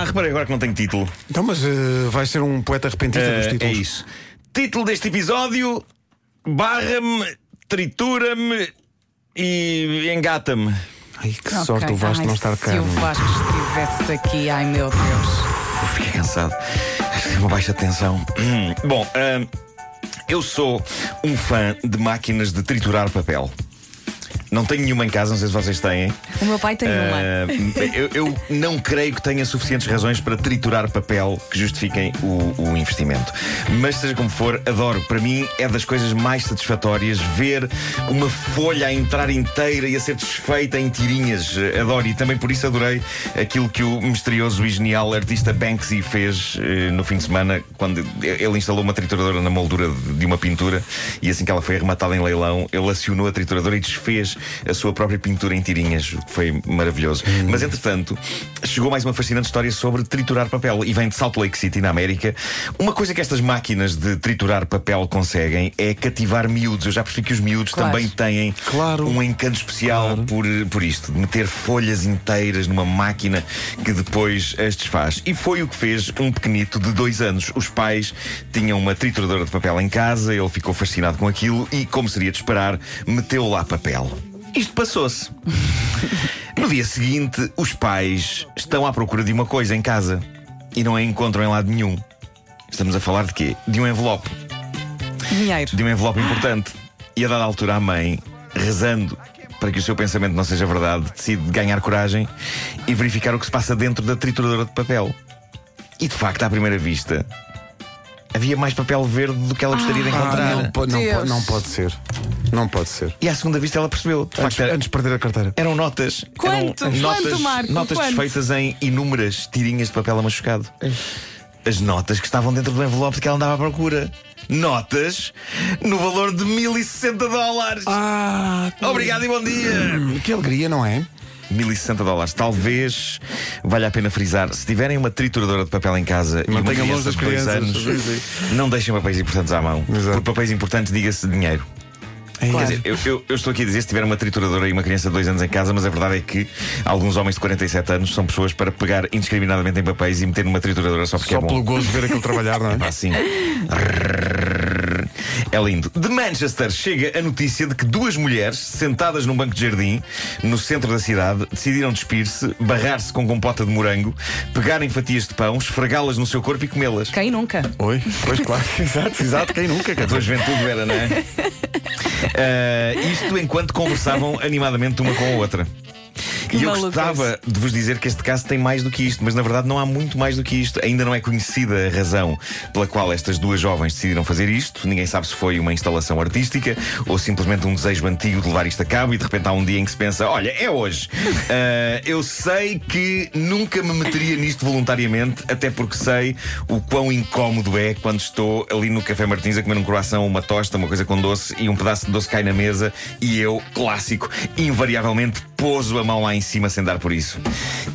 Ah, reparei agora que não tenho título. Então, mas uh, vais ser um poeta repentista dos Eh, títulos. é isso. Título deste episódio: Barra-me, tritura-me e engata-me. Ai, que Ok. sorte o Vasco Ai, não estar cá. Se o meu. Vasco estivesse aqui, ai meu Deus. Fiquei cansado. Uma baixa tensão. Hum, Bom, ah, eu sou um fã de máquinas de triturar papel. Não tenho nenhuma em casa, não sei se vocês têm. O meu pai tem uma. Ah, eu, eu não creio que tenha suficientes razões para triturar papel que justifiquem o, o investimento. Mas seja como for, adoro. Para mim é das coisas mais satisfatórias ver uma folha a entrar inteira e a ser desfeita em tirinhas. Adoro. E também por isso adorei aquilo que o misterioso e genial artista Banksy fez eh, no fim de semana, quando ele instalou uma trituradora na moldura de uma pintura e assim que ela foi arrematada em leilão, ele acionou a trituradora e desfez a sua própria pintura em tirinhas, o que foi maravilhoso. Mas entretanto, chegou mais uma fascinante história sobre triturar papel e vem de Salt Lake City, na América. Uma coisa que estas máquinas de triturar papel conseguem é cativar miúdos. Eu já percebi que os miúdos Claro. também têm Claro. um encanto especial por, por isto, de meter folhas inteiras numa máquina que depois as desfaz. E foi o que fez um pequenito de dois anos. Os pais tinham uma trituradora de papel em casa, ele ficou fascinado com aquilo e, como seria de esperar, meteu lá papel. Isto passou-se. No dia seguinte, os pais estão à procura de uma coisa em casa e não a encontram em lado nenhum. Estamos a falar de quê? De um envelope Dinheiro. de um envelope importante. E a dada altura, a mãe, rezando para que o seu pensamento não seja verdade, decide ganhar coragem e verificar o que se passa dentro da trituradora de papel. E de facto, à primeira vista, havia mais papel verde do que ela gostaria de Ah, encontrar. não, po- não, po- não pode ser. Não pode ser. E à segunda vista, ela percebeu. De Antes, facto, era- antes de perder a carteira. eram notas. Quanto? Eram Quanto, notas, Marco? Notas Quanto? desfeitas em inúmeras tirinhas de papel amachucado. As notas que estavam dentro do envelope que ela andava à procura. Notas no valor de 1060 dólares. Ah, Obrigado e bom dia. que alegria, não é? 1060 dólares. Talvez valha a pena frisar. Se tiverem uma trituradora de papel em casa e Mantenham longe das crianças. anos, não deixem papéis importantes à mão. Exato. Por papéis importantes, diga-se dinheiro. Claro. Quer dizer, eu, eu- eu estou aqui a dizer se tiver uma trituradora e uma criança de dois anos em casa, mas a verdade é que alguns homens de 47 anos são pessoas para pegar indiscriminadamente em papéis e meter numa trituradora só porque Só é bom. pelo gozo de ver aquilo trabalhar, não é? Assim. É lindo. De Manchester chega a notícia de que duas mulheres, sentadas num banco de jardim, no centro da cidade, decidiram despir-se, barrar-se com compota de morango, pegarem fatias de pão, esfregá-las no seu corpo e comê-las. Quem nunca? Oi? Pois claro, exato, exato, quem nunca? quer A tua juventude era, não é? Ah, isto enquanto conversavam animadamente uma com a outra. E eu gostava de vos dizer que este caso tem mais do que isto, mas na verdade não há muito mais do que isto. Ainda não é conhecida a razão pela qual estas duas jovens decidiram fazer isto. Ninguém sabe se foi uma instalação artística ou simplesmente um desejo antigo de levar isto a cabo e de repente há um dia em que se pensa: olha, é hoje. Ah, eu sei que nunca me meteria nisto voluntariamente, até porque sei o quão incómodo é quando estou ali no Café Martins a comer um croissant, uma tosta, uma coisa com doce e um pedaço de doce cai na mesa e eu, clássico, invariavelmente pouso a mão lá em cima sem dar por isso.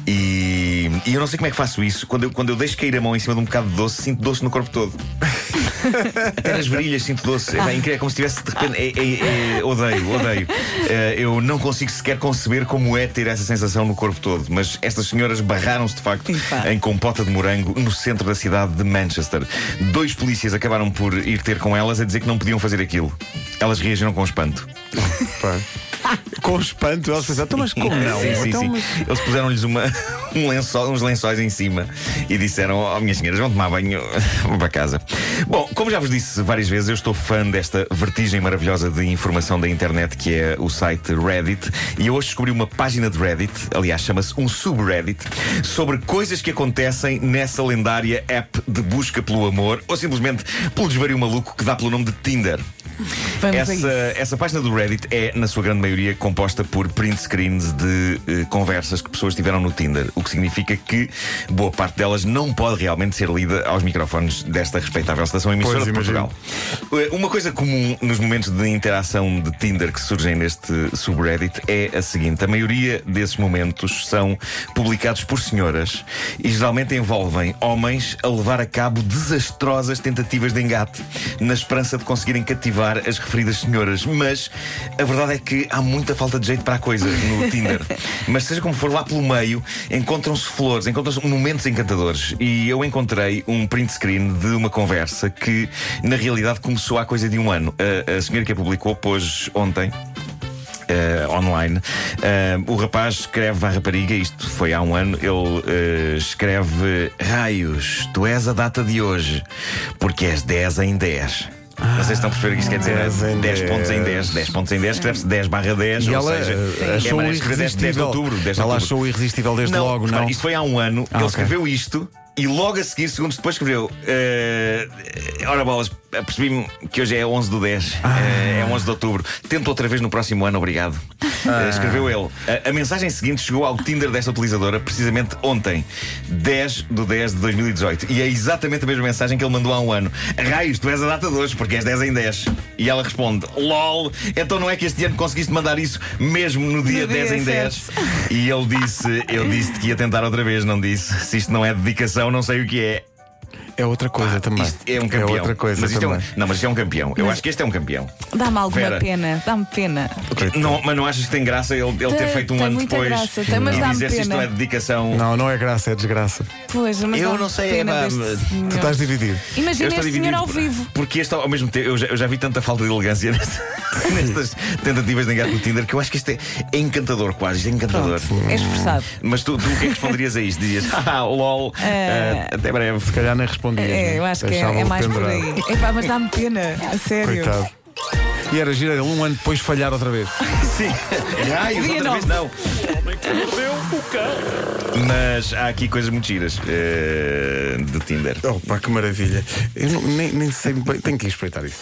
E, e eu não sei como é que faço isso. Quando eu, quando eu deixo cair a mão em cima de um bocado de doce, sinto doce no corpo todo. Até nas virilhas sinto doce. É, bem, incrível, é como se tivesse de repente. É, é- é- odeio, odeio. Eh, eu não consigo sequer conceber como é ter essa sensação no corpo todo. Mas estas senhoras barraram-se de facto em compota de morango no centro da cidade de Manchester. Dois polícias acabaram por ir ter com elas a dizer que não podiam fazer aquilo. Elas reagiram com espanto. Pá. Com espanto, elas pensaram, então, mas como não? Sim, sim, Então, sim. mas- Eles puseram-lhes uma, um lençol- uns lençóis em cima e disseram: Oh, minhas senhoras, vão tomar banho, vão para casa. Bom, como já vos disse várias vezes, eu estou fã desta vertigem maravilhosa de informação da internet que é o site Reddit. E eu hoje descobri uma página de Reddit, aliás, chama-se um subreddit, sobre coisas que acontecem nessa lendária app de busca pelo amor ou simplesmente pelo desvario maluco que dá pelo nome de Tinder. Vamos a isso. Essa, essa página do Reddit é, na sua grande maioria, composta por print screens de eh, conversas que pessoas tiveram no Tinder, o que significa que boa parte delas não pode realmente ser lida aos microfones desta respeitável estação emissora Pois, de imagino. Portugal. Eh, Uma coisa comum nos momentos de interação de Tinder que surgem neste subreddit é a seguinte: a maioria desses momentos são publicados por senhoras e geralmente envolvem homens a levar a cabo desastrosas tentativas de engate, na esperança de conseguirem cativar as referidas senhoras. Mas a verdade é que há muita falta de jeito para a coisa no Tinder. Mas seja como for, lá pelo meio encontram-se flores, encontram-se momentos encantadores. E eu encontrei um print screen de uma conversa que, na realidade, começou há coisa de um ano. A, a senhora que a publicou pôs ontem. Uh, online. Uh, o rapaz escreve à rapariga, isto foi há um ano, ele uh, escreve Raios, tu és a data de hoje, porque és 10 em 10. Sei se estão a perceber o que isto quer dizer. 10 em 10 pontos em 10. 10. 10 pontos em 10 escreve-se 10 barra 10. E ou ela seja, eh, é achou de escrever 10 de irresistível. outubro. 10 de ela outubro. achou irresistível desde Não, logo, não? Isto foi há um ano. Ah, ele ok. escreveu isto e logo a seguir, segundos depois, escreveu: eh, Ora, bolas, percebi-me que hoje é 11 do 10. Ah. eh, é 11 de outubro. Tento outra vez no próximo ano, obrigado. Ah. Escreveu ele. A, a mensagem seguinte chegou ao Tinder desta utilizadora precisamente ontem, 10 do 10 de 2018. E é exatamente a mesma mensagem que ele mandou há um ano: Raios, tu és a data de hoje, porque és 10 em 10. E ela responde: LOL, então não é que este ano conseguiste mandar isso mesmo no dia No dia 10 em 10? E ele disse: Eu disse que ia tentar outra vez, não disse. Se isto não é dedicação, não sei o que é. É outra coisa também. Isto é um campeão. É outra coisa mas isto é um- também. não, mas isto é um campeão. Eu acho que este é um campeão. Dá-me alguma Vera. pena, dá-me pena. Não, mas não achas que tem graça ele, ele ter feito um tem ano muita depois graça, tem, mas e dá-me dizer se isto pena. não é dedicação? Não, não é graça, é desgraça. Pois, mas Eu não sei, pena é, deste mas- senhor. Tu estás dividido. Imagina este senhor dividido ao por- vivo. Porque este ao mesmo tempo eu já, eu já vi tanta falta de elegância nesta- nestas tentativas de engatar no Tinder que eu acho que isto é, é encantador quase, isto é encantador. É esforçado. Mas tu, tu o que é que responderias a isto? Dizias, ah, lol, ah, até breve. Se calhar nem respondia. É, eu acho que é, é mais por aí. Epá, mas dá-me pena, a sério. Coitado. E era gira ele um ano depois falhar outra vez. Sim, Dia outra vez nove. não. Mas há aqui coisas muito giras eh, de Tinder. Oh, pá, que maravilha. Eu não- nem, nem sei bem. Tenho que ir espreitar isso.